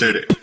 En Santa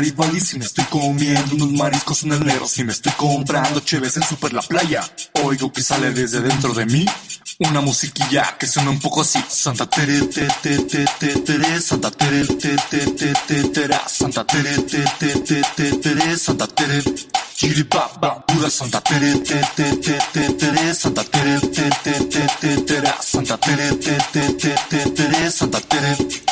Garibaldi, si me estoy comiendo unos mariscos en el negro, si me estoy comprando cheves en Super La Playa, oigo que sale desde dentro de mí una musiquilla que suena un poco así. Santa Tere, te, te, te, te, tere, Santa Tere, te, te, te, te, tera, Santa Tere, te, te, te, te, tere, Santa Tere. Pura Santa Tere, te, te, te, te, tere, Santa Tere, te, te, te, te, tera, Santa Tere, te, te, te, te, tere, Santa Tere.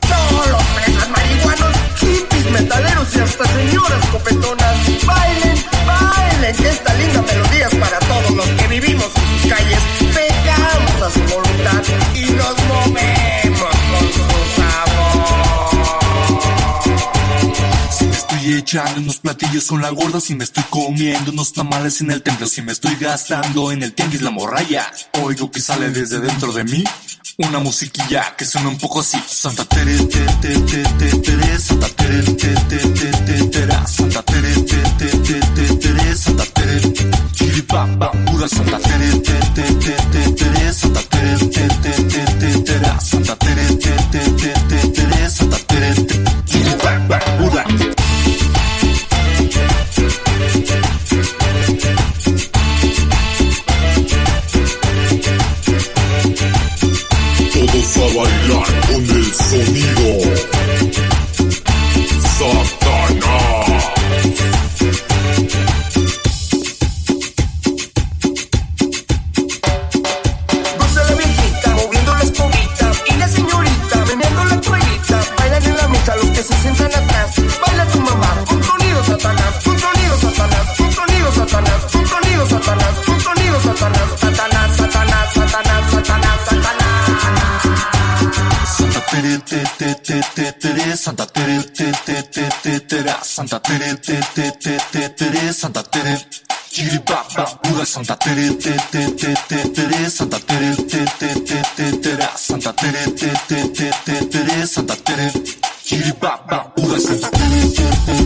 Todos los marihuanos, hippies, metaleros y hasta señoras copetonas. Echando unos platillos con la gorda, si me estoy comiendo unos tamales en el templo, si me estoy gastando en el tianguis la morralla, oigo que sale desde dentro de mí una musiquilla que suena un poco así. Santa Tere, te, te, te, te, Santa Tere, te, te, te, te, tera, Santa Tere, te, te, te, te, tere, Santa Tere. Chiripapa, pura Santa Tere, te, te, te, te, Santa Tere, te, te, te, te, tera, Santa Tere, te, te, te, te, Santa Tere. Chiripapa, Santa Tere, te, te, te, te, tere, Santa Tere. Chiripapa, pura Santa Tere, te, te, te, te, tere, Santa Tere, te, te, te, te, tera, Santa Tere, te, te, te, te, tere, Santa Tere. Chiripapa, pura Santa Tere, te,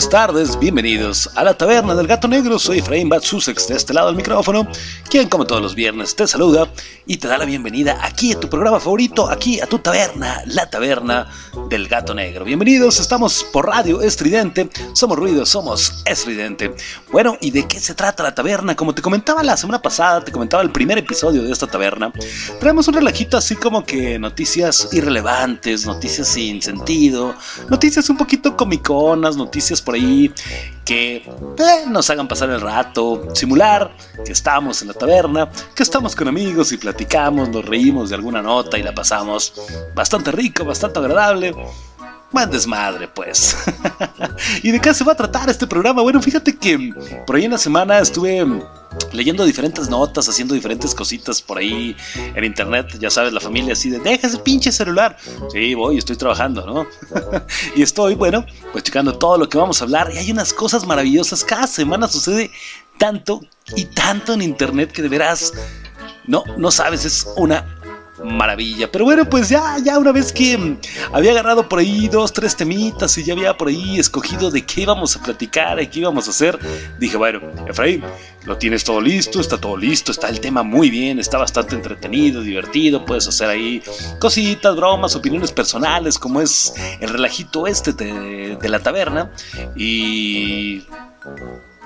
Buenas tardes, bienvenidos a la Taberna del Gato Negro. Soy Efraín Batsusex de este lado del micrófono, quien como todos los viernes te saluda y te da la bienvenida aquí a tu programa favorito, aquí a tu taberna, la Taberna del Gato Negro. Bienvenidos, estamos por Radio Estridente, somos ruido, somos estridente. Bueno, ¿y de qué se trata la taberna? Como te comentaba la semana pasada, te comentaba el primer episodio de esta taberna, traemos un relajito así como que noticias irrelevantes, noticias sin sentido, noticias un poquito comiconas, noticias por ahí que eh, nos hagan pasar el rato, simular que estamos en la taberna, que estamos con amigos y platicamos, nos reímos de alguna nota y la pasamos bastante rico, bastante agradable. Buen desmadre, pues. ¿Y de qué se va a tratar este programa? Bueno, fíjate que por ahí en la semana estuve leyendo diferentes notas, haciendo diferentes cositas por ahí en internet. Ya sabes, la familia así de, deja ese pinche celular. Sí, voy, estoy trabajando, ¿no? y estoy, bueno, pues checando todo lo que vamos a hablar. Y hay unas cosas maravillosas. Cada semana sucede tanto y tanto en internet que de veras, no, no sabes, es una maravilla. Pero bueno, pues ya, ya una vez que había agarrado por ahí dos, tres temitas y ya había por ahí escogido de qué íbamos a platicar y qué íbamos a hacer, dije, bueno, Efraín, lo tienes todo listo, está todo listo, está el tema muy bien, está bastante entretenido, divertido, puedes hacer ahí cositas, bromas, opiniones personales, como es el relajito este de, de la taberna. Y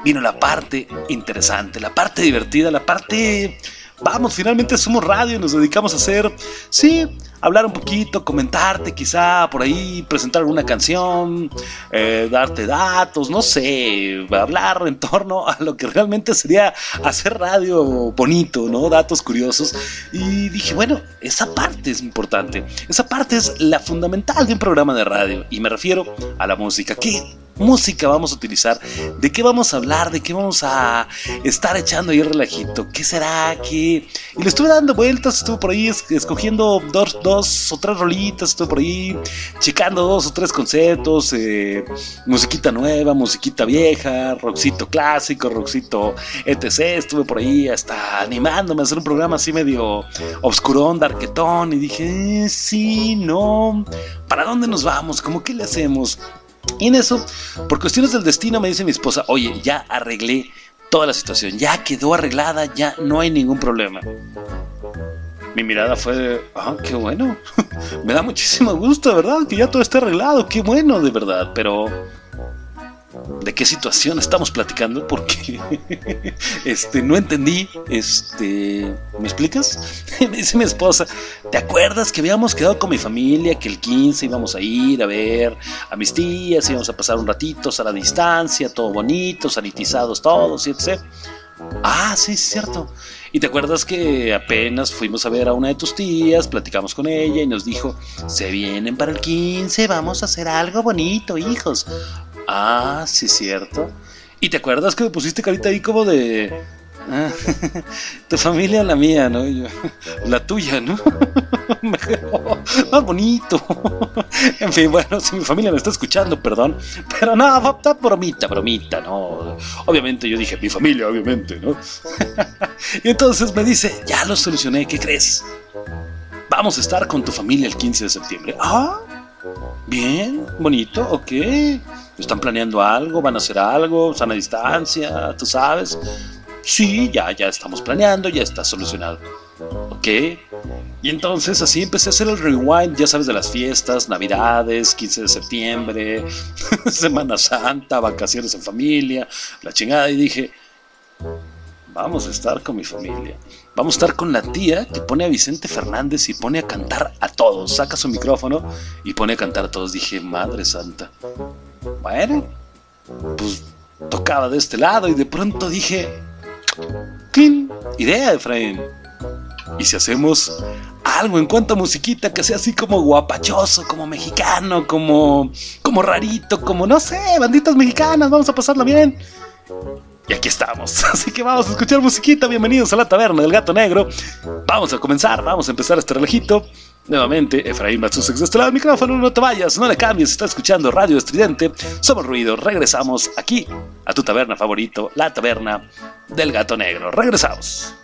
vino la parte interesante, la parte divertida, la parte vamos, finalmente somos radio y nos dedicamos a hacer, sí, hablar un poquito, comentarte quizá por ahí, presentar alguna canción, eh, darte datos, no sé, hablar en torno a lo que realmente sería hacer radio bonito, ¿no? Datos curiosos. Y dije, bueno, esa parte es importante, esa parte es la fundamental de un programa de radio y me refiero a la música. ¿Qué música vamos a utilizar? ¿De qué vamos a hablar? ¿De qué vamos a estar echando ahí el relajito? ¿Qué será? ¿Qué? Y le estuve dando vueltas, estuve por ahí escogiendo dos, dos o tres rolitas, estuve por ahí checando dos o tres conceptos, eh, musiquita nueva, musiquita vieja, rockcito clásico, rockcito etc. Estuve por ahí hasta animándome a hacer un programa así medio obscurón, darquetón, y dije, eh, sí, no, ¿para dónde nos vamos? ¿Cómo qué le hacemos? Y en eso, por cuestiones del destino, me dice mi esposa, oye, ya arreglé toda la situación, ya quedó arreglada, ya no hay ningún problema. Mi mirada fue, de, ah, qué bueno, me da muchísimo gusto, ¿verdad? Que ya todo esté arreglado, qué bueno, de verdad, pero de qué situación estamos platicando porque este no entendí este me explicas me dice mi esposa te acuerdas que habíamos quedado con mi familia que el 15 íbamos a ir a ver a mis tías íbamos a pasar un ratito a la distancia todo bonito sanitizados todos etc ah sí es cierto y te acuerdas que apenas fuimos a ver a una de tus tías platicamos con ella y nos dijo se vienen para el 15 vamos a hacer algo bonito hijos Ah, sí, cierto. ¿Y te acuerdas que me pusiste carita ahí como de... Ah, tu familia, la mía, ¿no? la tuya, ¿no? Más bonito. En fin, bueno, si mi familia me está escuchando, perdón. Pero no, bromita, bromita, ¿no? Obviamente yo dije, mi familia, obviamente, ¿no? Y entonces me dice, ya lo solucioné, ¿qué crees? Vamos a estar con tu familia el 15 de septiembre. Ah, bien, bonito, ok. ¿Están planeando algo? ¿Van a hacer algo? ¿Sana distancia? ¿Tú sabes? Sí, ya, ya estamos planeando, ya está solucionado. ¿Ok? Y entonces así empecé a hacer el rewind, ya sabes, de las fiestas, navidades, 15 de septiembre, Semana Santa, vacaciones en familia, la chingada, y dije, vamos a estar con mi familia. Vamos a estar con la tía que pone a Vicente Fernández y pone a cantar a todos. Saca su micrófono y pone a cantar a todos. Dije, Madre Santa. Bueno, pues tocaba de este lado y de pronto dije, ¡Clean! Idea, Efraín. ¿Y si hacemos algo en cuanto a musiquita que sea así como guapachoso, como mexicano, como, como rarito, como no sé, banditas mexicanas, vamos a pasarla bien? Y aquí estamos. Así que vamos a escuchar musiquita. Bienvenidos a la taberna del gato negro. Vamos a comenzar, vamos a empezar este relajito. Nuevamente, Efraín Matsusex de este lado del micrófono, no te vayas, no le cambies, está escuchando Radio Estridente, somos ruido, regresamos aquí a tu taberna favorito, la taberna del gato negro. Regresamos.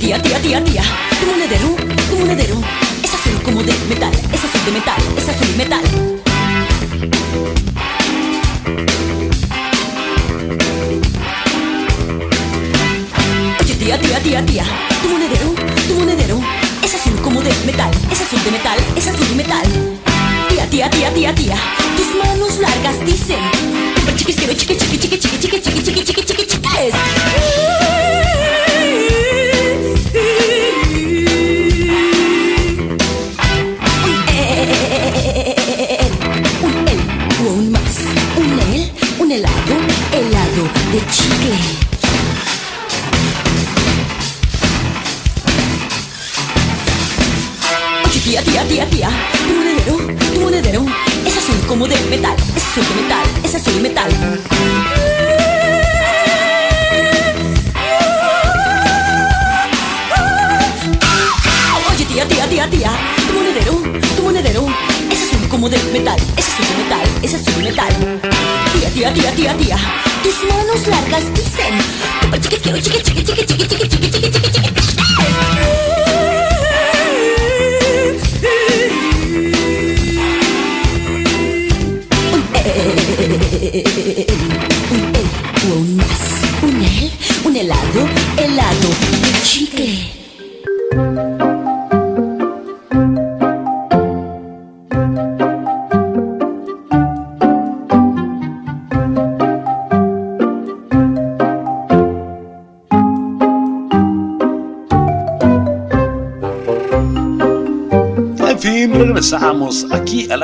Tía, tía, tía, tía, tú monedero de metal, es azul y metal. Oye tía, tía, tía, tía, tu monedero, tu monedero es azul como de metal, es azul de metal, es azul y metal. Tía, tía, tía, tía, tía, tus manos largas dicen, chiquis quiero chiqui, chiqui, chiqui, chiqui, chiqui, chiqui, chiqui, chiqui, chiqui, chiques. Helado, helado de chicle. Oye, tía, tía, tía, tía, tu monedero, tu monedero es azul como de metal, es azul de metal, es azul de metal. Oye, tía, tía, tía, tía, como de metal, es azul de metal, es azul de metal. Tía, tía, tía, tía, tía, tus manos largas dicen, chiqui.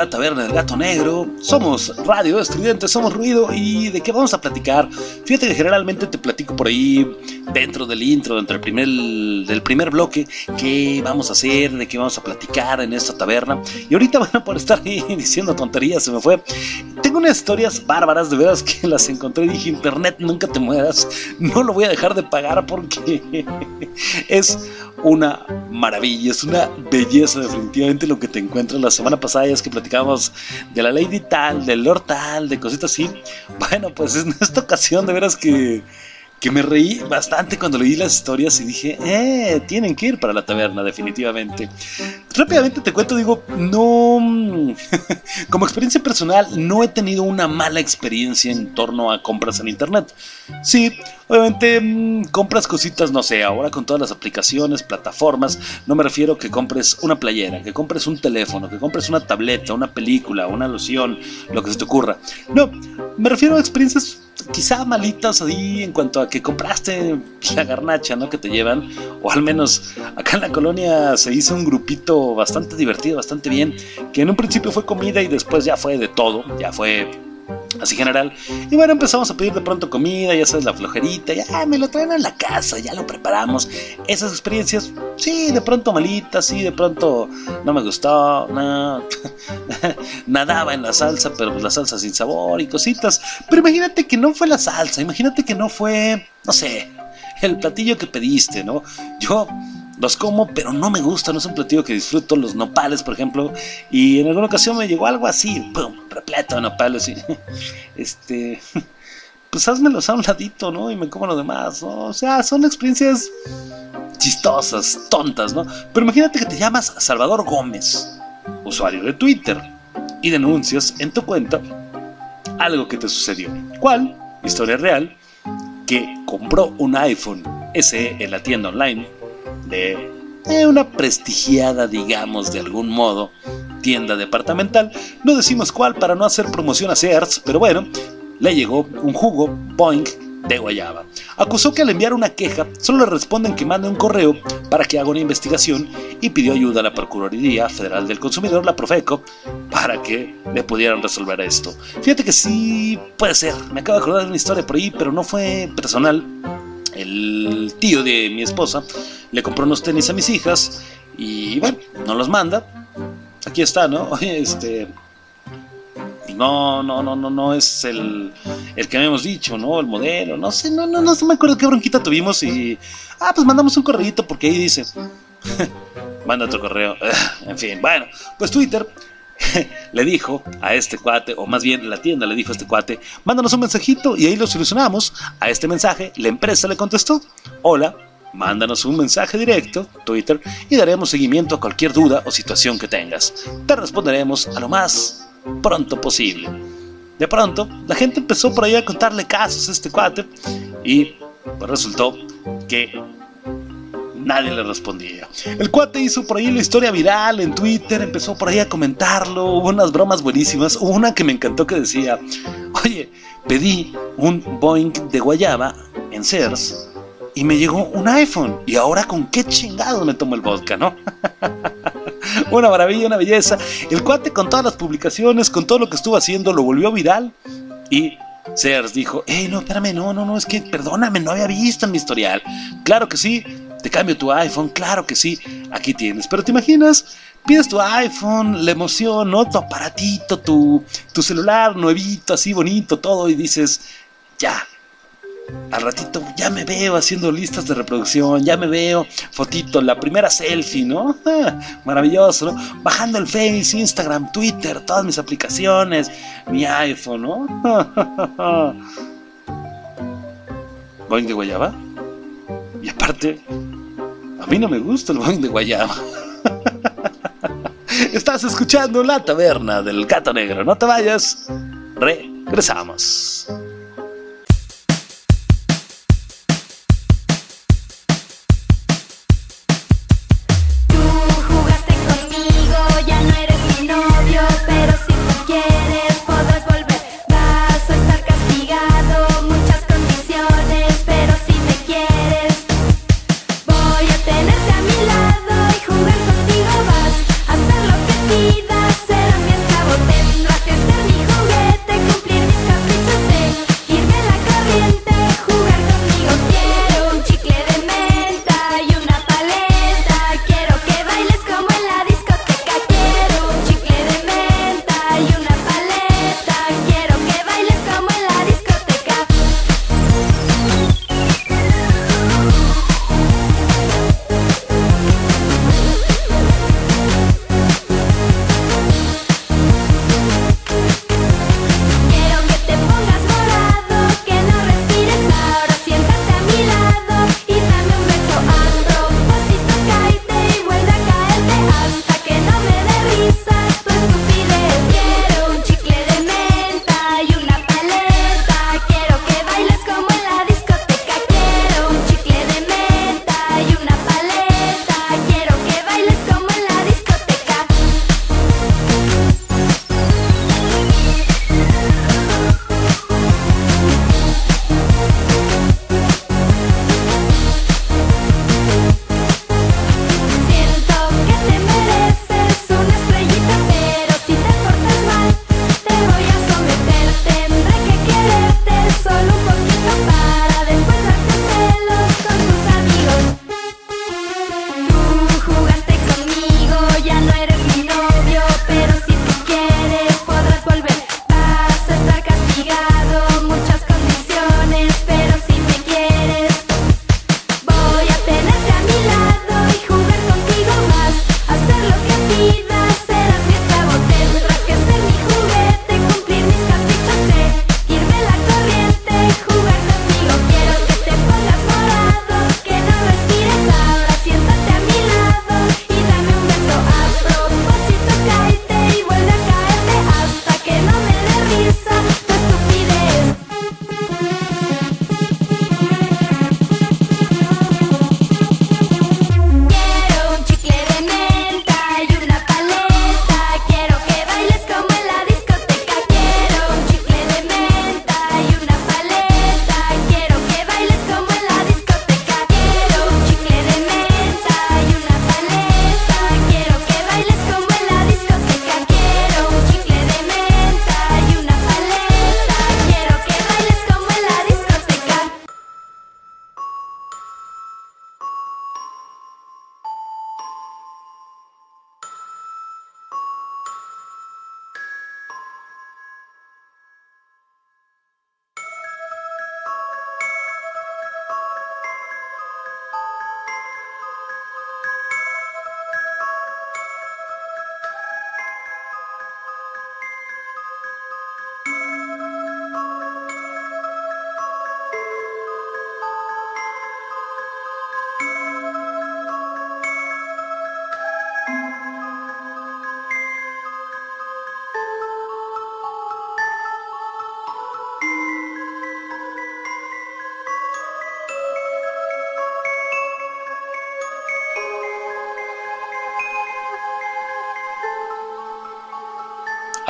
La taberna del gato negro. Somos radio estudiantes, somos ruido y de qué vamos a platicar. Fíjate que generalmente te platico por ahí dentro del intro, dentro del primer, del primer bloque, qué vamos a hacer, de qué vamos a platicar en esta taberna. Y ahorita, bueno, por estar ahí diciendo tonterías, se me fue. Tengo unas historias bárbaras, de veras que las encontré y dije, internet, nunca te mueras. No lo voy a dejar de pagar porque es una maravilla, es una belleza definitivamente lo que te encuentras. La semana pasada ya es que platicábamos de la Lady tal, del Lord tal, de cositas así. Bueno, pues en esta ocasión de veras que, que me reí bastante cuando leí las historias y dije, eh, tienen que ir para la taberna definitivamente. Rápidamente te cuento, digo, no, como experiencia personal, no he tenido una mala experiencia en torno a compras en internet. Sí, obviamente mm, compras cositas, no sé, ahora con todas las aplicaciones, plataformas, no me refiero que compres una playera, que compres un teléfono, que compres una tableta, una película, una loción, lo que se te ocurra. No, me refiero a experiencias quizá malitas ahí en cuanto a que compraste la garnacha, ¿no? Que te llevan, o al menos acá en la colonia se hizo un grupito bastante divertido, bastante bien, que en un principio fue comida y después ya fue de todo, ya fue así general. Y bueno, empezamos a pedir de pronto comida, ya sabes, la flojerita, ya me lo traen a la casa, ya lo preparamos. Esas experiencias, sí, de pronto malitas, sí, de pronto no me gustó, no. Nadaba en la salsa, pero pues la salsa sin sabor y cositas. Pero imagínate que no fue la salsa, imagínate que no fue, no sé, el platillo que pediste, ¿no? Yo los como, pero no me gusta, no es un platillo que disfruto, los nopales, por ejemplo, y en alguna ocasión me llegó algo así, pum, repleto de nopales, y, este, pues házmelos a un ladito, ¿no? Y me como lo demás. O sea, son experiencias chistosas, tontas, ¿no? Pero imagínate que te llamas Salvador Gómez, usuario de Twitter, y denuncias en tu cuenta algo que te sucedió. ¿Cuál? Historia real, que compró un iPhone SE en la tienda online de eh, una prestigiada, digamos, de algún modo, tienda departamental. No decimos cuál para no hacer promoción a Sears, pero bueno, le llegó un jugo Boeing de guayaba. Acusó que al enviar una queja solo le responden que mande un correo para que haga una investigación y pidió ayuda a la Procuraduría Federal del Consumidor, la Profeco, para que le pudieran resolver esto. Fíjate que sí puede ser, me acabo de acordar de una historia por ahí, pero no fue personal. El tío de mi esposa le compró unos tenis a mis hijas y bueno, no los manda. Aquí está, ¿no? Este, no, no, no, no, no es el, el que habíamos dicho, ¿no? El modelo, no sé, no, no, no, me acuerdo qué bronquita tuvimos y... Ah, pues mandamos un correíto porque ahí dice... Manda otro correo. en fin, bueno, pues Twitter le dijo a este cuate, o más bien la tienda le dijo a este cuate, mándanos un mensajito y ahí lo solucionamos. A este mensaje la empresa le contestó, hola, Mándanos un mensaje directo, Twitter, y daremos seguimiento a cualquier duda o situación que tengas. Te responderemos a lo más pronto posible. De pronto, la gente empezó por ahí a contarle casos a este cuate y resultó que nadie le respondía. El cuate hizo por ahí la historia viral en Twitter, empezó por ahí a comentarlo, hubo unas bromas buenísimas, una que me encantó que decía, oye, pedí un Boeing de guayaba en Sears y me llegó un iPhone y ahora con qué chingado me tomo el vodka, ¿no? una maravilla, una belleza. El cuate con todas las publicaciones, con todo lo que estuvo haciendo, lo volvió viral y Sears dijo, hey, no, espérame, no, no, no, es que perdóname, no había visto en mi historial. Claro que sí, te cambio tu iPhone, claro que sí, aquí tienes. Pero te imaginas, pides tu iPhone, la emoción, ¿no? Tu aparatito, tu, tu celular nuevito, así bonito, todo, y dices, ya. Al ratito ya me veo haciendo listas de reproducción, ya me veo fotito, la primera selfie, ¿no? Maravilloso, ¿no? Bajando el Face, Instagram, Twitter, todas mis aplicaciones, mi iPhone, ¿no? Boing de guayaba. Y aparte, a mí no me gusta el boing de guayaba. Estás escuchando la taberna del gato negro. No te vayas. Regresamos.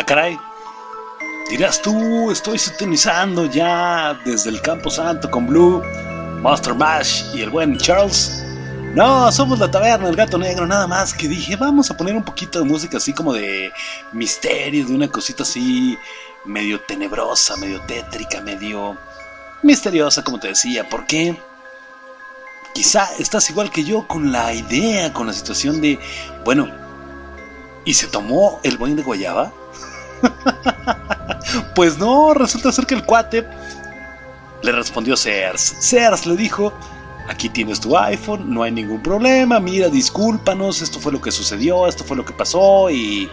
Ah, caray. Dirás tú, estoy sintonizando ya desde el Campo Santo con Blue, Monster Mash y el buen Charles. No, somos la taberna del gato negro, nada más que dije, vamos a poner un poquito de música así como de misterio, de una cosita así medio tenebrosa, medio tétrica, medio misteriosa, como te decía. ¿Por qué? Quizá estás igual que yo con la idea, con la situación de, bueno, ¿y se tomó el boing de guayaba? pues no, resulta ser que el cuate le respondió Sears. Sears le dijo, aquí tienes tu iPhone, no hay ningún problema, mira, discúlpanos, esto fue lo que sucedió, esto fue lo que pasó y...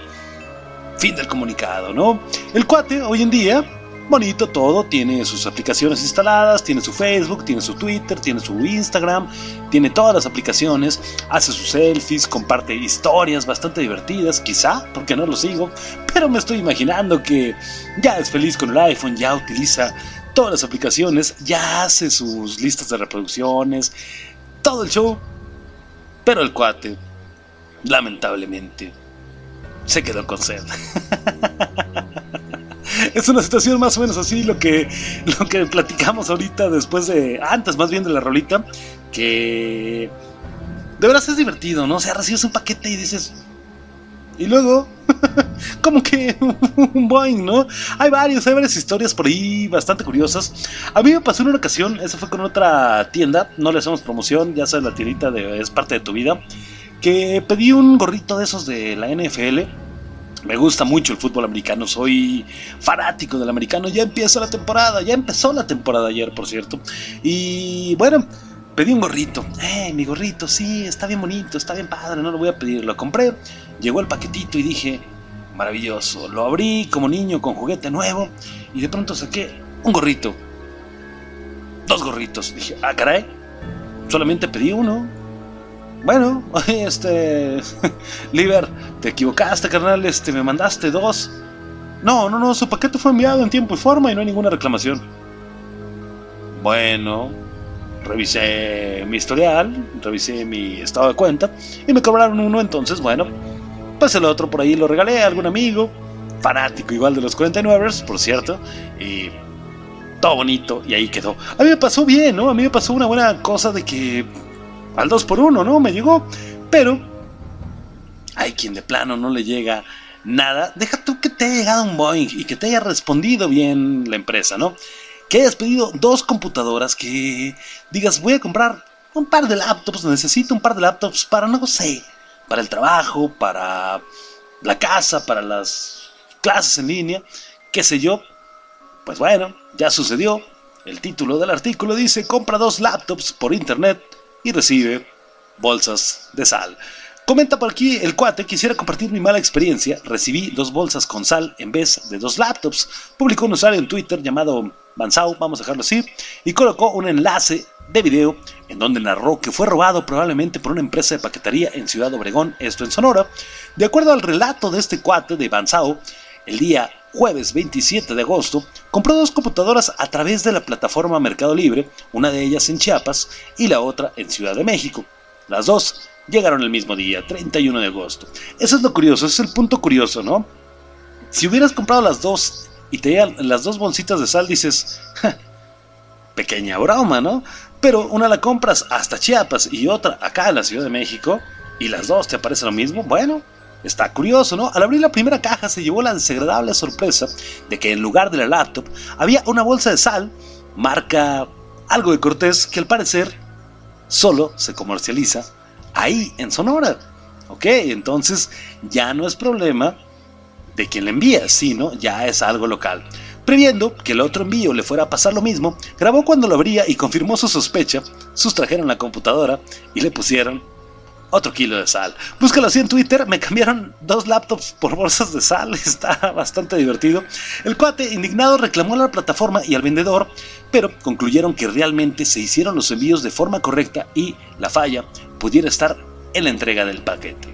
Fin del comunicado, ¿no? El cuate hoy en día, bonito todo, tiene sus aplicaciones instaladas, tiene su Facebook, tiene su Twitter, tiene su Instagram, tiene todas las aplicaciones, hace sus selfies, comparte historias bastante divertidas, quizá, porque no lo sigo, pero me estoy imaginando que ya es feliz con el iPhone, ya utiliza todas las aplicaciones, ya hace sus listas de reproducciones, todo el show. Pero el cuate, lamentablemente, se quedó con sed. es una situación más o menos así lo que, lo que platicamos ahorita después de, antes más bien de la rolita, que de veras es divertido, ¿no? O sea, recibes un paquete y dices, y luego, como que un Boeing, ¿no? Hay varios, hay varias historias por ahí bastante curiosas. A mí me pasó una ocasión, eso fue con otra tienda, no le hacemos promoción, ya sabes, la tiendita de, es parte de tu vida, que pedí un gorrito de esos de la NFL. Me gusta mucho el fútbol americano, soy fanático del americano, ya empieza la temporada, ya empezó la temporada ayer, por cierto. Y bueno, pedí un gorrito. Eh, mi gorrito, sí, está bien bonito, está bien padre, no lo voy a pedir. Lo compré, llegó el paquetito y dije, maravilloso. Lo abrí como niño con juguete nuevo y de pronto saqué un gorrito. Dos gorritos. Dije, ah, caray, solamente pedí uno. Bueno, este. Liber, te equivocaste, carnal, este, me mandaste dos. No, no, no, su paquete fue enviado en tiempo y forma y no hay ninguna reclamación. Bueno, revisé mi historial, revisé mi estado de cuenta y me cobraron uno, entonces bueno, pues el otro por ahí lo regalé a algún amigo, fanático igual de los 49ers, por cierto, y todo bonito y ahí quedó. A mí me pasó bien, ¿no? A mí me pasó una buena cosa de que al 2 por 1 ¿no? Me llegó, pero hay quien de plano no le llega nada. Deja tú que te haya llegado un Boeing y que te haya respondido bien la empresa, ¿no? que hayas pedido dos computadoras, que digas, voy a comprar un par de laptops, necesito un par de laptops para, no sé, para el trabajo, para la casa, para las clases en línea, qué sé yo. Pues bueno, ya sucedió. El título del artículo dice, compra dos laptops por internet y recibe bolsas de sal. Comenta por aquí el cuate, quisiera compartir mi mala experiencia. Recibí dos bolsas con sal en vez de dos laptops. Publicó un usuario en Twitter llamado Bansau, vamos a dejarlo así, y colocó un enlace de video en donde narró que fue robado probablemente por una empresa de paquetería en Ciudad Obregón, esto en Sonora. De acuerdo al relato de este cuate de Bansau, el día jueves 27 de agosto, compró dos computadoras a través de la plataforma Mercado Libre, una de ellas en Chiapas y la otra en Ciudad de México. Las dos llegaron el mismo día, 31 de agosto. Eso es lo curioso, ese es el punto curioso, ¿no? Si hubieras comprado las dos y te llegan las dos bolsitas de sal, dices, pequeña broma, ¿no? Pero una la compras hasta Chiapas y otra acá en la Ciudad de México y las dos te aparece lo mismo, bueno, está curioso, ¿no? Al abrir la primera caja se llevó la desagradable sorpresa de que en lugar de la laptop había una bolsa de sal, marca algo de Cortés, que al parecer solo se comercializa ahí en Sonora. Ok, entonces ya no es problema de quien le envía, sino ya es algo local. Previendo que el otro envío le fuera a pasar lo mismo, grabó cuando lo abría y confirmó su sospecha, sustrajeron la computadora y le pusieron otro kilo de sal. Búscalo así en Twitter, me cambiaron dos laptops por bolsas de sal, está bastante divertido. El cuate, indignado, reclamó a la plataforma y al vendedor, pero concluyeron que realmente se hicieron los envíos de forma correcta y la falla pudiera estar en la entrega del paquete.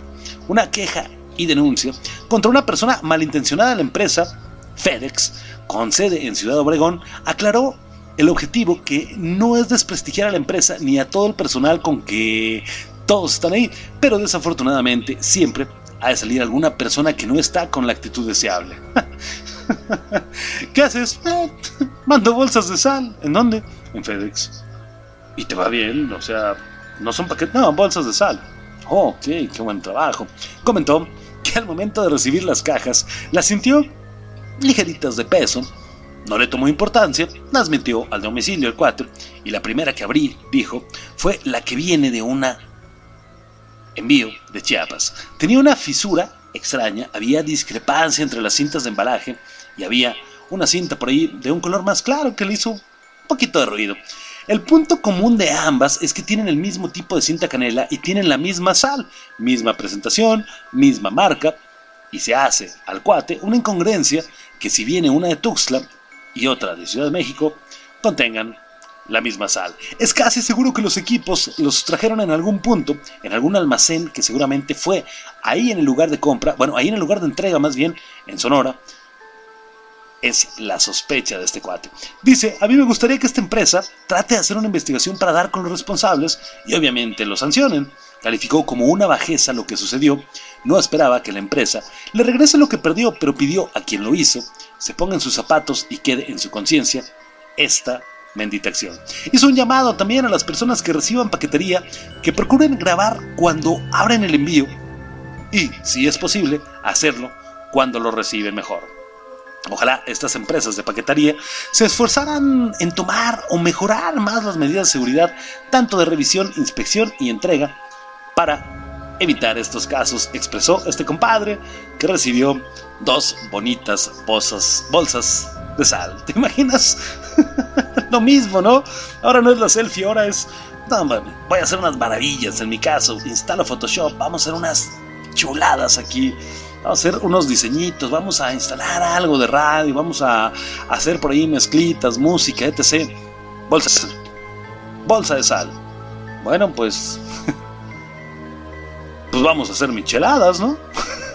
Una queja y denuncia contra una persona malintencionada de la empresa, FedEx, con sede en Ciudad Obregón, aclaró el objetivo que no es desprestigiar a la empresa ni a todo el personal con que todos están ahí, pero desafortunadamente siempre ha de salir alguna persona que no está con la actitud deseable. ¿Qué haces? Eh, mando bolsas de sal. ¿En dónde? En FedEx. Y te va bien, o sea, no son paquetes, no, bolsas de sal. Oh, ok, qué buen trabajo. Comentó que al momento de recibir las cajas las sintió ligeritas de peso. No le tomó importancia, las metió al domicilio el 4 y la primera que abrí, dijo, fue la que viene de una envío de Chiapas. Tenía una fisura extraña, había discrepancia entre las cintas de embalaje y había una cinta por ahí de un color más claro que le hizo un poquito de ruido. El punto común de ambas es que tienen el mismo tipo de cinta canela y tienen la misma sal, misma presentación, misma marca, y se hace al cuate una incongruencia que si viene una de Tuxtla y otra de Ciudad de México, contengan la misma sal. Es casi seguro que los equipos los trajeron en algún punto, en algún almacén que seguramente fue ahí en el lugar de compra, bueno, ahí en el lugar de entrega más bien, en Sonora, es la sospecha de este cuate. Dice, a mí me gustaría que esta empresa trate de hacer una investigación para dar con los responsables y obviamente lo sancionen. Calificó como una bajeza lo que sucedió, no esperaba que la empresa le regrese lo que perdió, pero pidió a quien lo hizo se ponga en sus zapatos y quede en su conciencia esta bendita acción. Hizo un llamado también a las personas que reciban paquetería que procuren grabar cuando abren el envío y, si es posible, hacerlo cuando lo reciben mejor. Ojalá estas empresas de paquetería se esforzaran en tomar o mejorar más las medidas de seguridad, tanto de revisión, inspección y entrega, para evitar estos casos, expresó este compadre que recibió dos bonitas bolsas, bolsas de sal. ¿Te imaginas? Lo mismo, ¿no? Ahora no es la selfie, ahora es... voy a hacer unas maravillas en mi caso. Instalo Photoshop, vamos a hacer unas chuladas aquí vamos a hacer unos diseñitos, vamos a instalar algo de radio, vamos a hacer por ahí mezclitas, música, etc. Bolsa de sal. Bolsa de sal. Bueno, pues. Pues vamos a hacer micheladas, ¿no?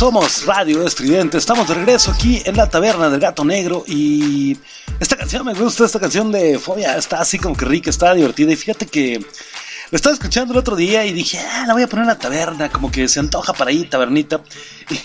Somos radio estridente. Estamos de regreso aquí en la taberna del gato negro. Y esta canción me gusta, esta canción de Fobia está así como que rica, está divertida. Y fíjate que lo estaba escuchando el otro día y dije, ah, la voy a poner en la taberna, como que se antoja para ahí, tabernita.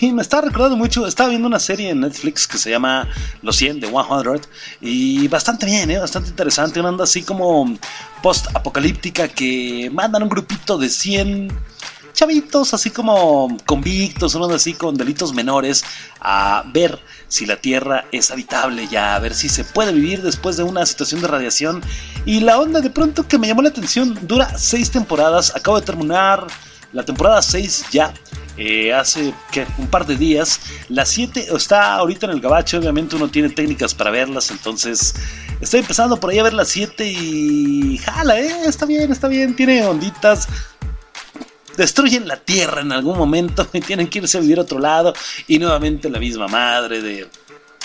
Y me estaba recordando mucho, estaba viendo una serie en Netflix que se llama Los 100 de 100 y bastante bien, ¿eh? bastante interesante, una onda así como post-apocalíptica que mandan un grupito de 100 chavitos así como convictos, unos así con delitos menores, a ver si la Tierra es habitable ya, a ver si se puede vivir después de una situación de radiación. Y la onda de pronto que me llamó la atención dura seis temporadas, acabo de terminar la temporada 6 ya. Eh, hace un par de días. La 7 está ahorita en el gabacho. Obviamente uno tiene técnicas para verlas. Entonces estoy empezando por ahí a ver la 7 y jala, ¿eh? Está bien, está bien. Tiene onditas destruyen la tierra en algún momento y tienen que irse a vivir a otro lado y nuevamente la misma madre de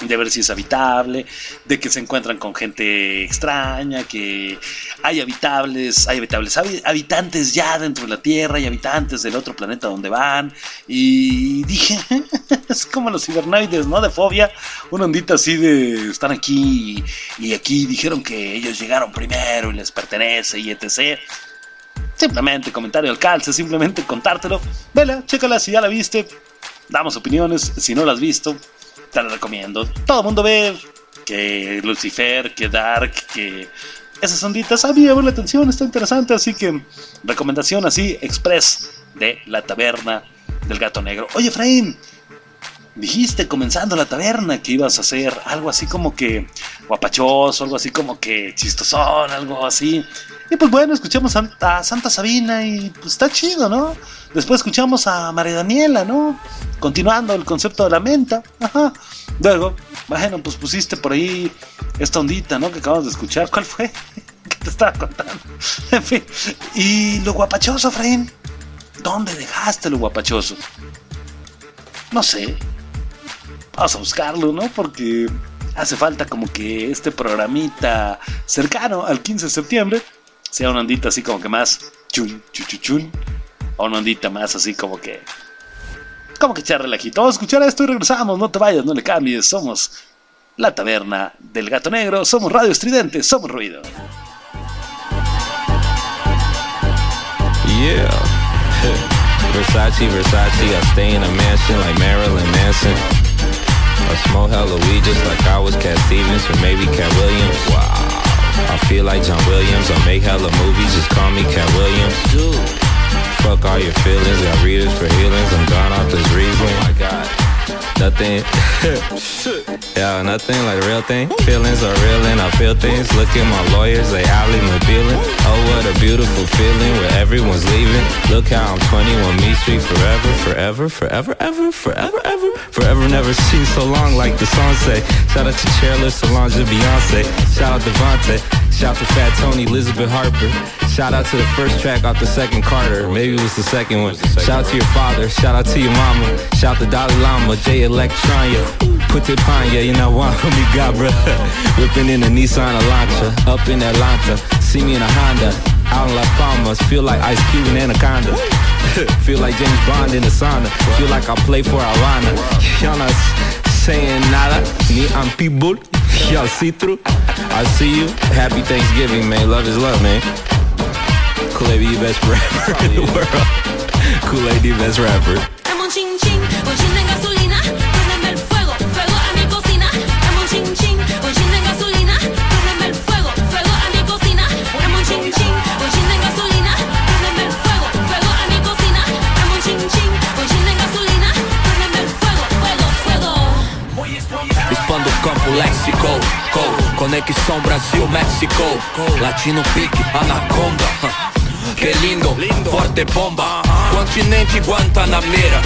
de ver si es habitable, de que se encuentran con gente extraña, que hay habitables, hay habitables habitantes ya dentro de la Tierra y habitantes del otro planeta donde van. Y dije, es como los cibernoides, ¿no? De fobia, una ondita así de están aquí y aquí dijeron que ellos llegaron primero y les pertenece y etc. Simplemente comentario al calce, simplemente contártelo. Vela, chécala si ya la viste. Damos opiniones, si no la has visto, te la recomiendo. Todo el mundo ve que Lucifer, que Dark, que esas onditas. A mí me la atención, está interesante. Así que recomendación así, express de la taberna del gato negro. Oye, Efraín, dijiste comenzando la taberna que ibas a hacer algo así como que guapachoso, algo así como que chistosón, algo así. Y pues bueno, escuchamos a Santa Sabina y pues está chido, ¿no? Después escuchamos a María Daniela, ¿no? Continuando el concepto de la menta. Ajá. Luego, bueno, pues pusiste por ahí esta ondita, ¿no? Que acabamos de escuchar. ¿Cuál fue? ¿Qué te estaba contando? en fin. Y lo guapachoso, Fren. ¿Dónde dejaste lo guapachoso? No sé. Vamos a buscarlo, ¿no? Porque hace falta como que este programita cercano al 15 de septiembre sea una ondita así como que más chun, chuchuchun, o una ondita más así como que, como que echar relajito. Vamos a escuchar esto y regresamos, no te vayas, no le cambies, somos la taberna del gato negro, somos Radio Estridente, somos ruido. Yeah. Versace, Versace, I stay in a mansion like Marilyn Manson. I smoke hella weed just like I was Cat Stevens or maybe Cat Williams. Wow. I feel like John Williams. I make hella movies, just call me Cat Williams. Dude. Fuck all your feelings, got readers for healings. I'm gone off this reason. Oh my god. Nothing. yeah, nothing like real thing. Feelings are real and I feel things. Look at my lawyers, they highly appealing. Oh, what a beautiful feeling where everyone's leaving. Look how I'm 21 Me Street forever, forever, forever, ever, forever, ever. Forever never seen so long like the song say. Shout out to Chairless, Solange, Beyonce. Shout out Devontae. Shout to Fat Tony, Elizabeth Harper. Shout out to the first track off the second Carter. Maybe it was the second one. Shout out to your father. Shout out to your mama. Shout to Dalai Lama, J Electronia. Put it on, yeah, you know why me got bruh. Whipping in a Nissan Elantra. Up in Atlanta. See me in a Honda. Out in Las Palmas. Feel like Ice Cube and Anaconda. Feel like James Bond in the sauna. Feel like I play for Havana. Y'all not saying nada. Me, I'm people. Y'all see through. I see you. Happy Thanksgiving, man. Love is love, man. Kool-Aid the best rapper in the world. Kool-Aid the best rapper. Conexão Brasil-México Latino Pique, Anaconda. Que lindo, forte bomba. Continente Guantanameira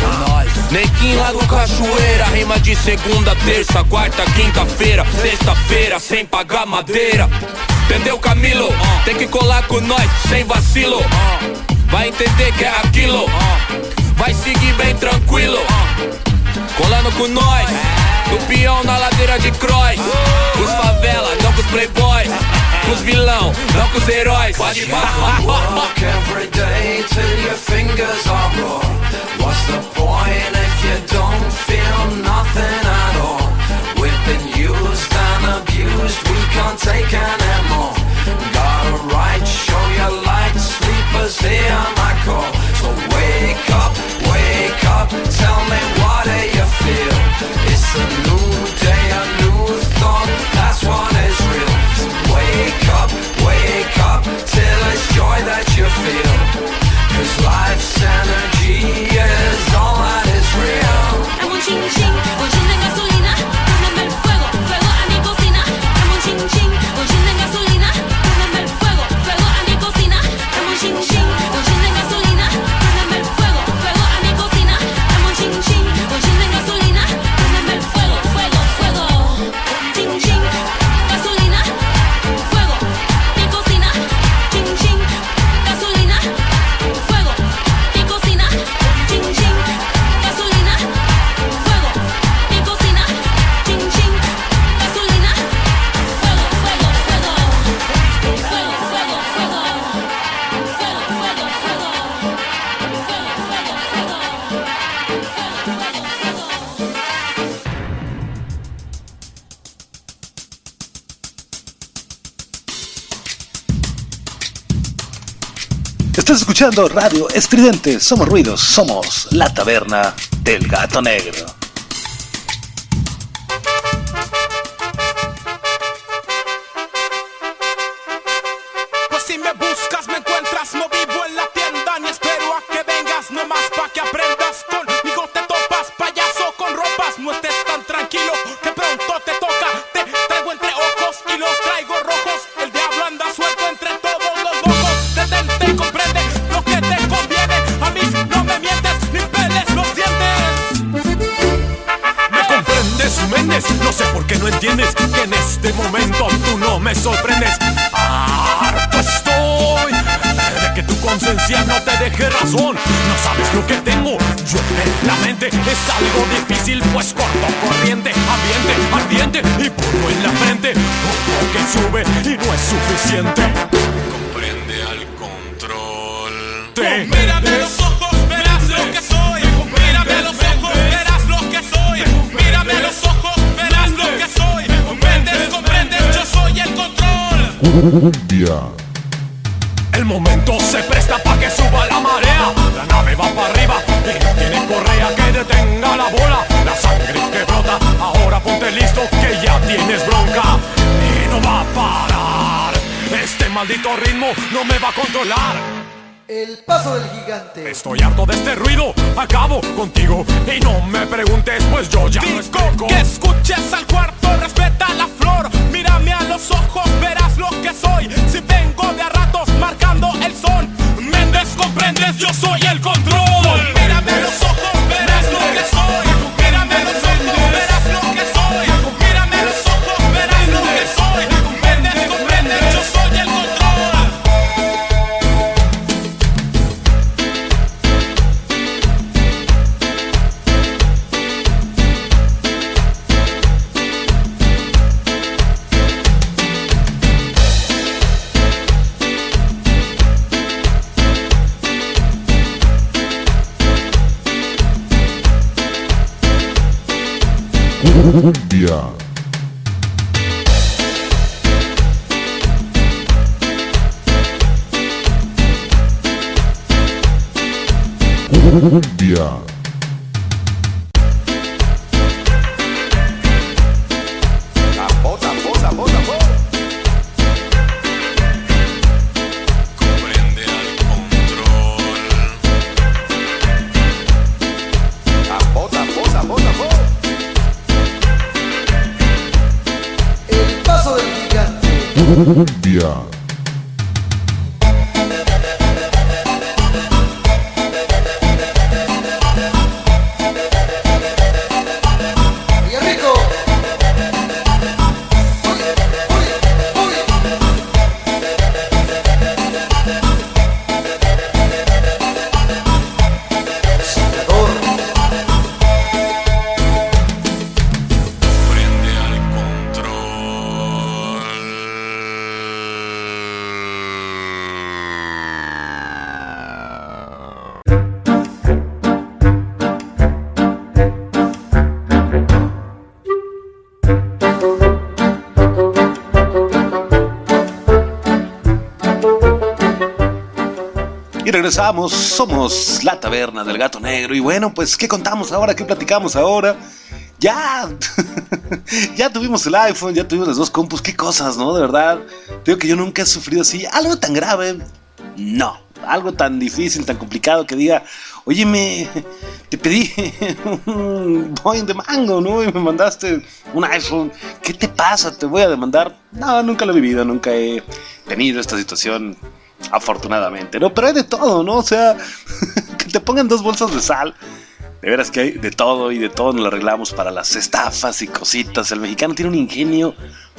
Nequim do Cachoeira Rima de segunda, terça, quarta, quinta-feira. Sexta-feira, sem pagar madeira. Entendeu Camilo? Tem que colar com nós, sem vacilo. Vai entender que é aquilo. Vai seguir bem tranquilo. Colando com nós do peão na ladeira de cross. Os favela, não com os playboys. Com os vilão, não com os heróis. Pode walk every day till your fingers are raw. What's the point if you don't feel nothing at all? We've been used and abused, we can't take anymore. Right, show your light, sleepers here Radio Estridente. Somos ruidos, somos la taberna del gato negro. Ritmo no me va a controlar. El paso del gigante. Estoy harto de este ruido, acabo contigo y no me preguntes, pues yo ya no explico. que escuches al cuarto, respeta la flor. Mírame a los ojos, verás lo que soy. Si vengo de a ratos marcando el son, Méndez comprendes, yo soy el control. Mírame a los ojos, verás lo que soy. Media. Cumbia. Gigante. Regresamos, somos la taberna del gato negro. Y bueno, pues, ¿qué contamos ahora? ¿Qué platicamos ahora? Ya, ya tuvimos el iPhone, ya tuvimos las dos compus, qué cosas, ¿no? De verdad, digo que yo nunca he sufrido así, algo tan grave, no, algo tan difícil, tan complicado que diga, oye, me, te pedí un Boeing de mango, ¿no? Y me mandaste un iPhone, ¿qué te pasa? ¿Te voy a demandar? No, nunca lo he vivido, nunca he tenido esta situación, afortunadamente, ¿no? Pero hay de todo, ¿no? O sea, que te pongan dos bolsas de sal. De veras que hay de todo y de todo nos lo arreglamos para las estafas y cositas. El mexicano tiene un ingenio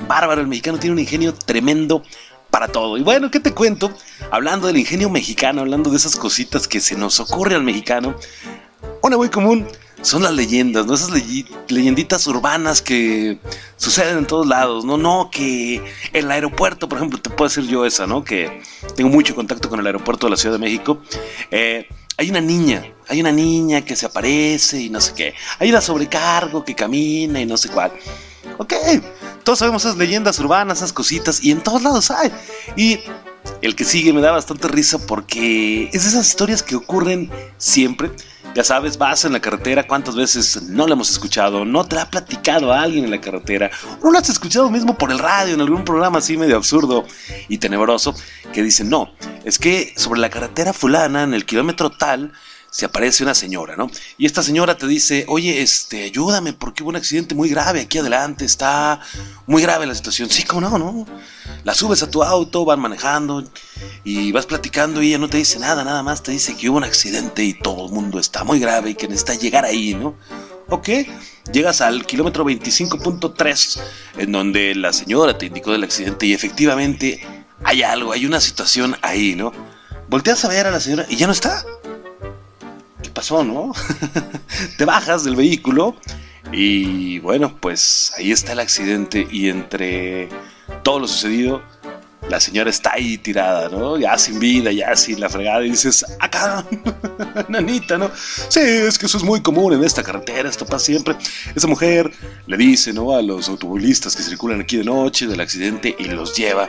bárbaro, el mexicano tiene un ingenio tremendo para todo. Y bueno, ¿qué te cuento? Hablando del ingenio mexicano, hablando de esas cositas que se nos ocurre al mexicano, una muy común son las leyendas, ¿no? Esas ley- leyenditas urbanas que suceden en todos lados, ¿no? No, que el aeropuerto, por ejemplo, te puedo decir yo esa, ¿no? Que tengo mucho contacto con el aeropuerto de la Ciudad de México. Eh, hay una niña, hay una niña que se aparece y no sé qué. Hay una sobrecargo que camina y no sé cuál. Ok, todos sabemos esas leyendas urbanas, esas cositas, y en todos lados hay. Y el que sigue me da bastante risa porque es esas historias que ocurren siempre. Ya sabes, vas en la carretera, cuántas veces no la hemos escuchado, no te ha platicado alguien en la carretera, no la has escuchado mismo por el radio, en algún programa así medio absurdo y tenebroso, que dicen, no, es que sobre la carretera fulana, en el kilómetro tal, se aparece una señora, ¿no? Y esta señora te dice, oye, este, ayúdame porque hubo un accidente muy grave aquí adelante, está muy grave la situación. Sí, ¿cómo no, no? La subes a tu auto, van manejando y vas platicando y ella no te dice nada, nada más te dice que hubo un accidente y todo el mundo está muy grave y que necesita llegar ahí, ¿no? Ok, llegas al kilómetro 25.3 en donde la señora te indicó del accidente y efectivamente hay algo, hay una situación ahí, ¿no? Volteas a ver a la señora y ya no está pasó, no? Te bajas del vehículo y bueno, pues ahí está el accidente y entre todo lo sucedido, la señora está ahí tirada, ¿no? Ya sin vida, ya sin la fregada y dices, acá, nanita, ¿no? Sí, es que eso es muy común en esta carretera, esto pasa siempre. Esa mujer le dice, ¿no? A los automovilistas que circulan aquí de noche del accidente y los lleva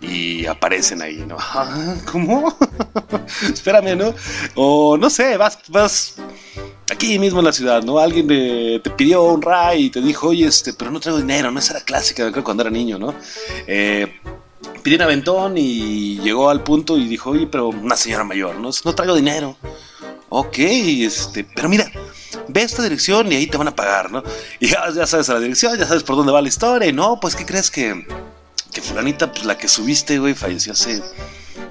y aparecen ahí, ¿no? Ah, ¿Cómo? Espérame, ¿no? O no sé, vas, vas aquí mismo en la ciudad, ¿no? Alguien te pidió un ray y te dijo, oye, este, pero no traigo dinero, ¿no? Esa era clásica, cuando era niño, ¿no? Eh, pidió un aventón y llegó al punto y dijo, oye, pero una señora mayor, ¿no? No traigo dinero. Ok, este, pero mira, ve esta dirección y ahí te van a pagar, ¿no? Y ya, ya sabes la dirección, ya sabes por dónde va la historia, y no, pues, ¿qué crees que que fulanita, pues la que subiste, güey, falleció hace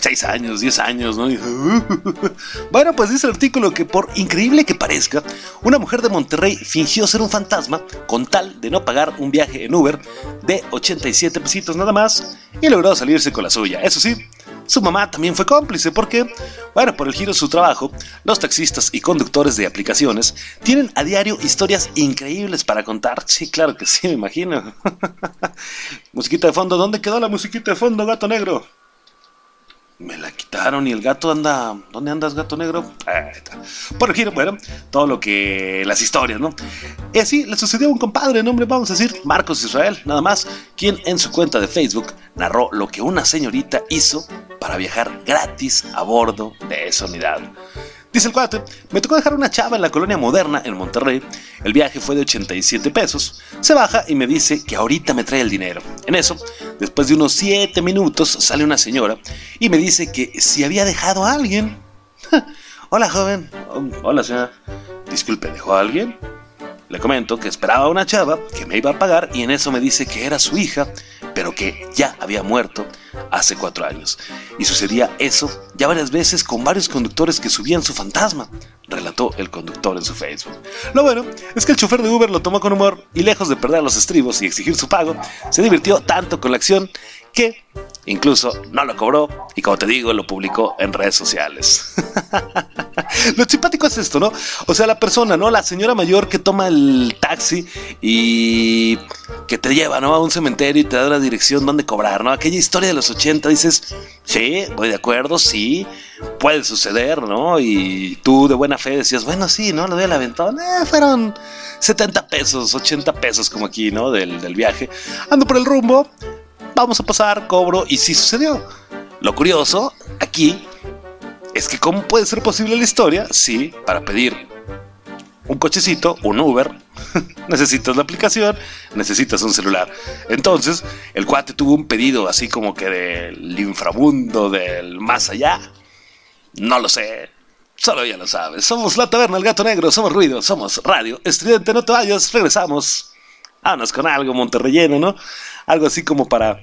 6 años, 10 años, ¿no? bueno, pues dice el artículo que por increíble que parezca, una mujer de Monterrey fingió ser un fantasma con tal de no pagar un viaje en Uber de 87 pesitos nada más y logró salirse con la suya. Eso sí, su mamá también fue cómplice porque, bueno, por el giro de su trabajo, los taxistas y conductores de aplicaciones tienen a diario historias increíbles para contar. Sí, claro que sí, me imagino. musiquita de fondo, ¿dónde quedó la musiquita de fondo, gato negro? Me la quitaron y el gato anda. ¿Dónde andas, gato negro? Por el giro, bueno, todo lo que. las historias, ¿no? Y así le sucedió a un compadre, nombre, vamos a decir, Marcos Israel, nada más, quien en su cuenta de Facebook narró lo que una señorita hizo para viajar gratis a bordo de esa unidad. Dice el cuate, me tocó dejar una chava en la colonia moderna en Monterrey. El viaje fue de 87 pesos. Se baja y me dice que ahorita me trae el dinero. En eso, después de unos 7 minutos, sale una señora y me dice que si había dejado a alguien. Hola, joven. Hola, señora. Disculpe, ¿dejó a alguien? Le comento que esperaba a una chava que me iba a pagar y en eso me dice que era su hija, pero que ya había muerto hace cuatro años. Y sucedía eso ya varias veces con varios conductores que subían su fantasma, relató el conductor en su Facebook. Lo bueno es que el chofer de Uber lo tomó con humor y lejos de perder los estribos y exigir su pago, se divirtió tanto con la acción que incluso no lo cobró y como te digo lo publicó en redes sociales. lo simpático es esto, ¿no? O sea, la persona, ¿no? La señora mayor que toma el taxi y que te lleva, ¿no? A un cementerio y te da la dirección donde cobrar, ¿no? Aquella historia de los 80 dices, sí, voy de acuerdo, sí, puede suceder, ¿no? Y tú de buena fe decías, bueno, sí, ¿no? Le doy el aventón, eh, fueron 70 pesos, 80 pesos como aquí, ¿no? Del, del viaje. Ando por el rumbo, vamos a pasar, cobro y sí sucedió. Lo curioso aquí es que cómo puede ser posible la historia si para pedir un cochecito, un Uber, necesitas la aplicación, necesitas un celular. Entonces, el cuate tuvo un pedido así como que del inframundo, del más allá. No lo sé. Solo ya lo sabes. Somos la taberna, el gato negro, somos ruido, somos radio. Estudiante, no te vayas, regresamos. Vámonos con algo monterrelleno, ¿no? Algo así como para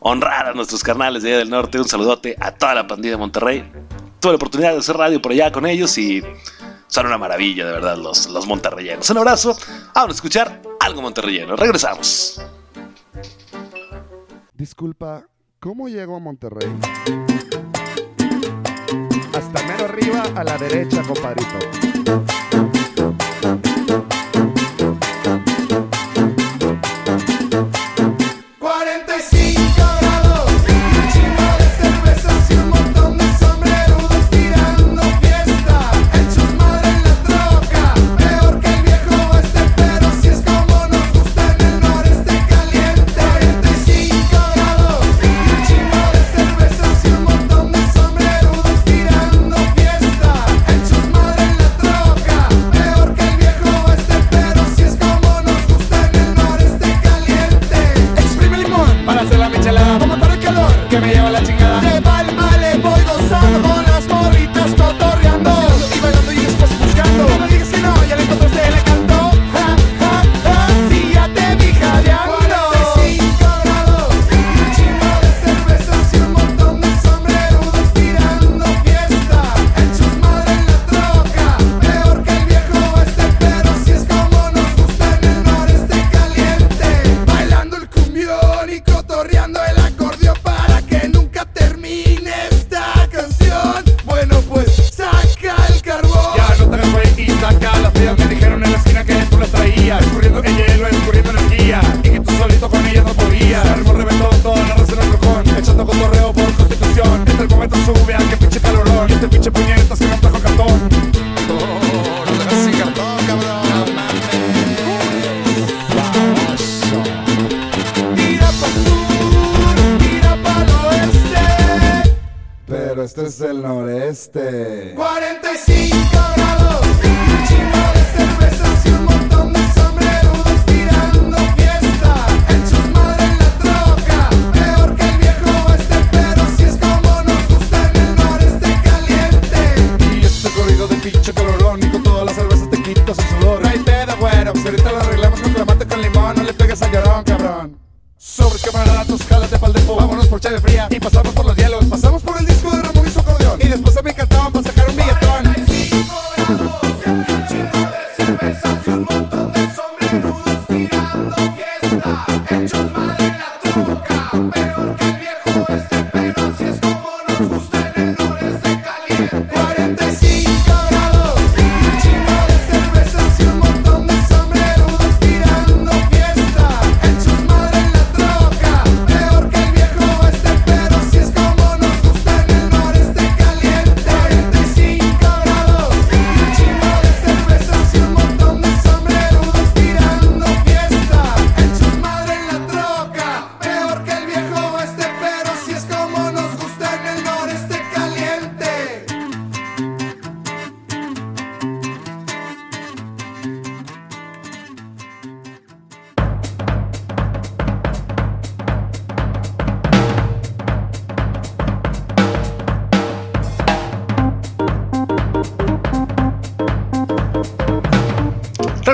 honrar a nuestros carnales de allá del norte. Un saludote a toda la pandilla de Monterrey. Tuve la oportunidad de hacer radio por allá con ellos y son una maravilla, de verdad, los, los monterrellenos. Un abrazo. Vamos a escuchar algo monterrelleno. Regresamos. Disculpa, ¿cómo llego a Monterrey? Hasta mero arriba a la derecha, compadrito.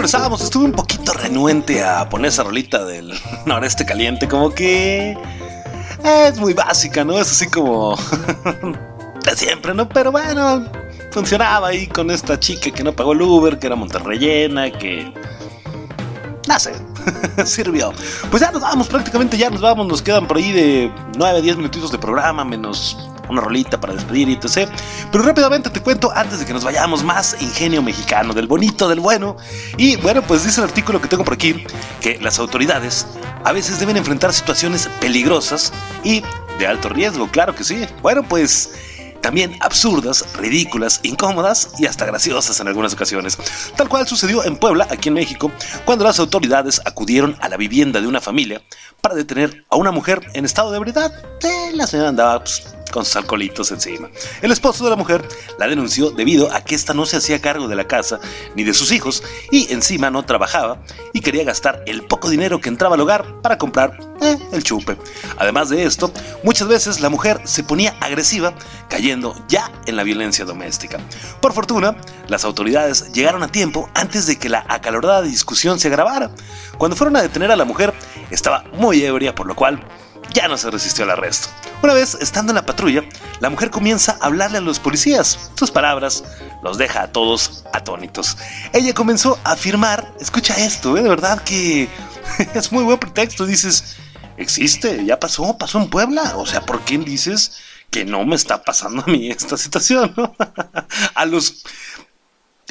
Regresábamos, estuve un poquito renuente a poner esa rolita del noreste caliente, como que es muy básica, ¿no? Es así como de siempre, ¿no? Pero bueno, funcionaba ahí con esta chica que no pagó el Uber, que era monterrellena, que... No sé, sirvió. Pues ya nos vamos, prácticamente ya nos vamos, nos quedan por ahí de 9, 10 minutitos de programa, menos una rolita para despedir y etc. Pero rápidamente te cuento, antes de que nos vayamos, más ingenio mexicano, del bonito, del bueno. Y bueno, pues dice el artículo que tengo por aquí, que las autoridades a veces deben enfrentar situaciones peligrosas y de alto riesgo, claro que sí. Bueno, pues también absurdas, ridículas, incómodas y hasta graciosas en algunas ocasiones. Tal cual sucedió en Puebla, aquí en México, cuando las autoridades acudieron a la vivienda de una familia para detener a una mujer en estado de ebriedad. Eh, la señora andaba pues, con sus alcoholitos encima. El esposo de la mujer la denunció debido a que ésta no se hacía cargo de la casa ni de sus hijos y encima no trabajaba y quería gastar el poco dinero que entraba al hogar para comprar eh, el chupe. Además de esto, muchas veces la mujer se ponía agresiva, cayendo ya en la violencia doméstica. Por fortuna, las autoridades llegaron a tiempo antes de que la acalorada discusión se agravara. Cuando fueron a detener a la mujer, estaba muy ebria, por lo cual ya no se resistió al arresto. Una vez estando en la patrulla, la mujer comienza a hablarle a los policías. Sus palabras los deja a todos atónitos. Ella comenzó a afirmar, escucha esto, ¿eh? de verdad que es muy buen pretexto. Dices, existe, ya pasó, pasó en Puebla. O sea, ¿por qué dices que no me está pasando a mí esta situación? a los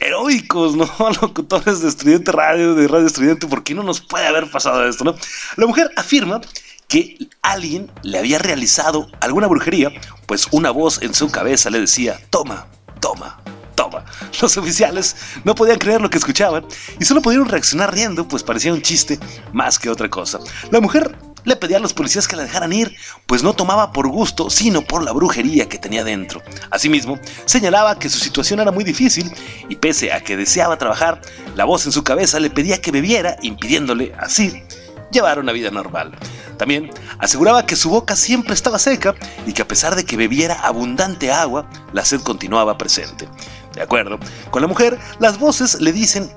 heroicos, ¿no? Locutores de Estudiante Radio, de Radio Estudiante, ¿por qué no nos puede haber pasado esto, no? La mujer afirma que alguien le había realizado alguna brujería, pues una voz en su cabeza le decía, toma, toma, toma. Los oficiales no podían creer lo que escuchaban y solo pudieron reaccionar riendo, pues parecía un chiste más que otra cosa. La mujer le pedía a los policías que la dejaran ir, pues no tomaba por gusto, sino por la brujería que tenía dentro. Asimismo, señalaba que su situación era muy difícil y pese a que deseaba trabajar, la voz en su cabeza le pedía que bebiera, impidiéndole así llevar una vida normal. También aseguraba que su boca siempre estaba seca y que a pesar de que bebiera abundante agua, la sed continuaba presente. De acuerdo, con la mujer, las voces le dicen,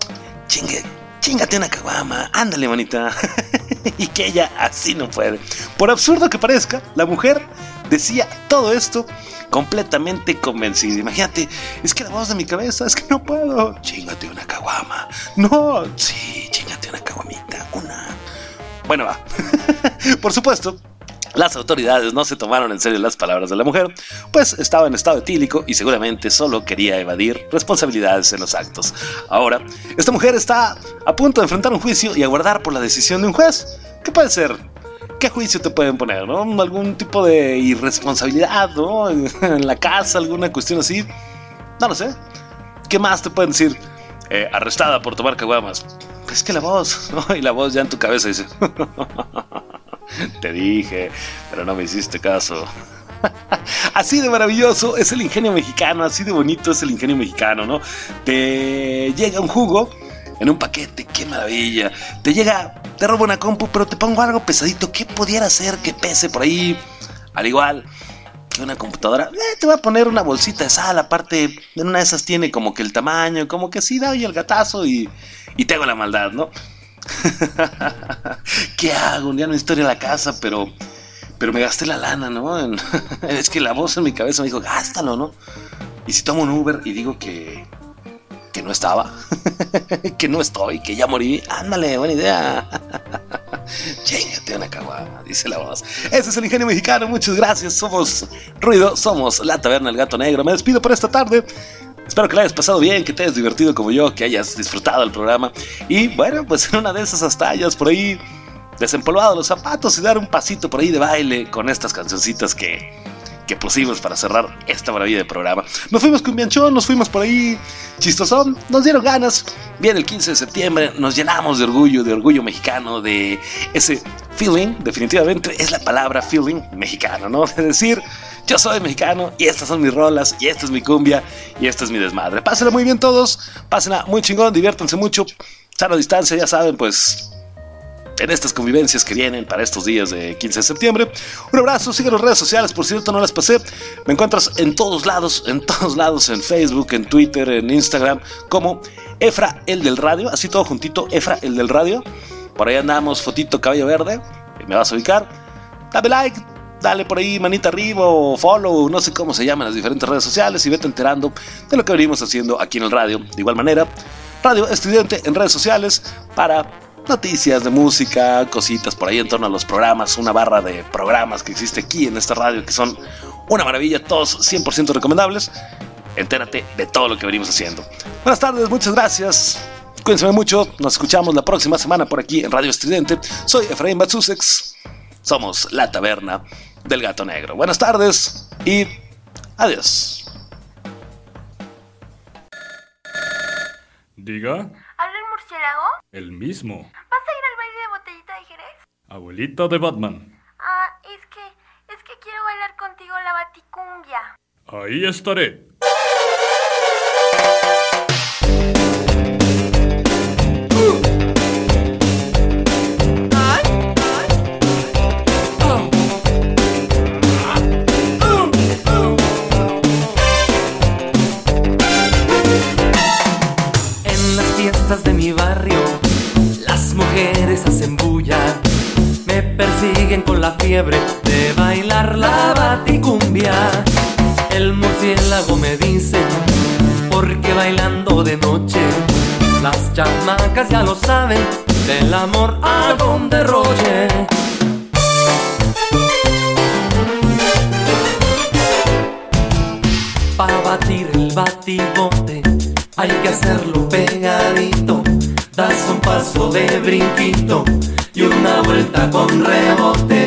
chingue, chingate una caguama, ándale manita. y que ella así no puede. Por absurdo que parezca, la mujer decía todo esto completamente convencida. Imagínate, es que la voz de mi cabeza es que no puedo. Chingate una caguama. No, sí, chingate una caguamita, una. Bueno, va. Por supuesto, las autoridades no se tomaron en serio las palabras de la mujer, pues estaba en estado etílico y seguramente solo quería evadir responsabilidades en los actos. Ahora, esta mujer está a punto de enfrentar un juicio y aguardar por la decisión de un juez. ¿Qué puede ser? ¿Qué juicio te pueden poner? ¿no? ¿Algún tipo de irresponsabilidad ¿no? en la casa? ¿Alguna cuestión así? No lo sé. ¿Qué más te pueden decir? Eh, arrestada por tomar caguamas. Es que la voz, ¿no? Y la voz ya en tu cabeza dice... Te dije, pero no me hiciste caso. Así de maravilloso es el ingenio mexicano, así de bonito es el ingenio mexicano, ¿no? Te llega un jugo en un paquete, qué maravilla. Te llega, te robo una compu, pero te pongo algo pesadito. ¿Qué pudiera ser que pese por ahí? Al igual que una computadora, eh, te voy a poner una bolsita de sal, aparte, en una de esas tiene como que el tamaño, como que sí, da el gatazo y, y te la maldad, ¿no? ¿Qué hago? Un día no historia a la casa, pero pero me gasté la lana, ¿no? En- es que la voz en mi cabeza me dijo, gástalo, ¿no? Y si tomo un Uber y digo que, que no estaba, que no estoy, que ya morí, ándale, buena idea. Chingate una caguama, dice la voz. Ese es el ingenio mexicano, muchas gracias. Somos Ruido, somos La Taberna del Gato Negro. Me despido por esta tarde. Espero que la hayas pasado bien, que te hayas divertido como yo, que hayas disfrutado el programa. Y bueno, pues en una de esas hasta por ahí desempolvado los zapatos y dar un pasito por ahí de baile con estas cancioncitas que, que pusimos para cerrar esta maravilla de programa. Nos fuimos con Bianchón, nos fuimos por ahí chistosón, nos dieron ganas. Viene el 15 de septiembre, nos llenamos de orgullo, de orgullo mexicano, de ese feeling, definitivamente es la palabra feeling mexicano, ¿no? De decir, yo soy mexicano y estas son mis rolas y esta es mi cumbia y este es mi desmadre. Pásenla muy bien todos, pásenla muy chingón, diviértanse mucho, sana distancia, ya saben, pues en estas convivencias que vienen para estos días de 15 de septiembre. Un abrazo, sigue las redes sociales, por cierto, no las pasé. Me encuentras en todos lados, en todos lados, en Facebook, en Twitter, en Instagram, como Efra el del radio, así todo juntito, Efra el del radio. Por ahí andamos, fotito cabello verde, me vas a ubicar. Dame like, dale por ahí manita arriba follow, no sé cómo se llaman las diferentes redes sociales y vete enterando de lo que venimos haciendo aquí en el radio. De igual manera, Radio Estudiante en redes sociales para noticias de música, cositas por ahí en torno a los programas, una barra de programas que existe aquí en esta radio que son una maravilla, todos 100% recomendables. Entérate de todo lo que venimos haciendo. Buenas tardes, muchas gracias. Cuídense mucho, nos escuchamos la próxima semana por aquí en Radio Estridente. Soy Efraín Batsusex, somos la taberna del gato negro. Buenas tardes y adiós. Diga, ¿Habla el murciélago? el mismo. ¿Vas a ir al baile de botellita de Jerez? Abuelita de Batman. Ah, es que, es que quiero bailar contigo la baticumbia. Ahí estaré. De mi barrio, las mujeres hacen bulla. Me persiguen con la fiebre de bailar la baticumbia. El murciélago me dice, porque bailando de noche, las chamacas ya lo saben, del amor a donde roye. Para batir el batibote hay que hacerlo pegadito. Das un paso de brinquito y una vuelta con rebote.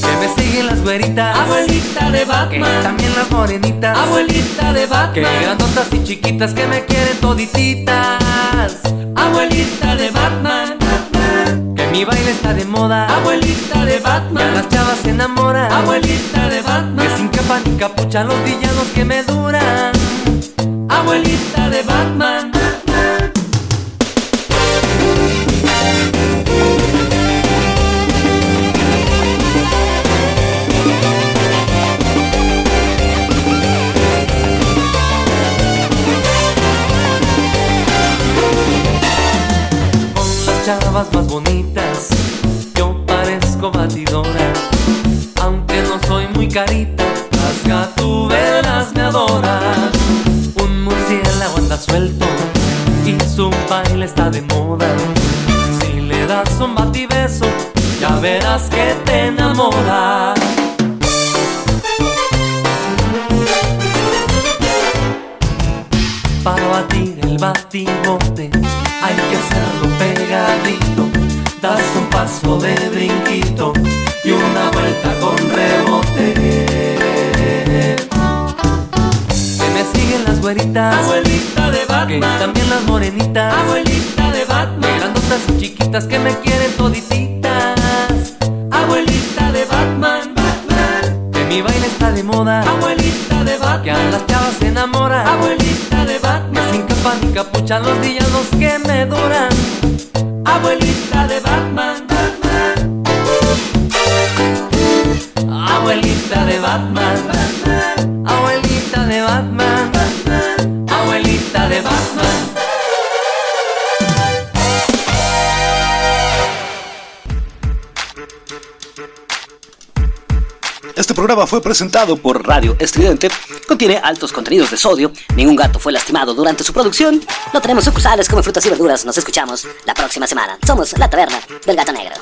Que me siguen las güeritas, abuelita de Batman. Que también las morenitas, abuelita de Batman. Que grandotas y chiquitas que me quieren todititas, abuelita de Batman. Mi baile está de moda, abuelita de Batman. Que las chavas se enamoran, abuelita de Batman. Que sin capa ni capucha los villanos que me duran, abuelita de Batman. Chavas más bonitas, y su baile está de moda. Si le das un batibeso, ya verás que te enamora. Para batir el batibote hay que hacerlo pegadito. Das un paso de brinquito y una vuelta con rebote. Que me siguen las güeritas, Batman. Que también las morenitas, abuelita de Batman. Que grandotas y chiquitas que me quieren todititas, abuelita de Batman. Batman. Que mi baile está de moda, abuelita de Batman. Que a las chavas se enamoran, abuelita de Batman. Que sin capa ni capucha los villanos que me duran, abuelita de Batman, Batman. Abuelita de Batman, Batman. Programa fue presentado por Radio Estridente. Contiene altos contenidos de sodio. Ningún gato fue lastimado durante su producción. No tenemos sucursales como frutas y verduras. Nos escuchamos la próxima semana. Somos la taberna del gato negro.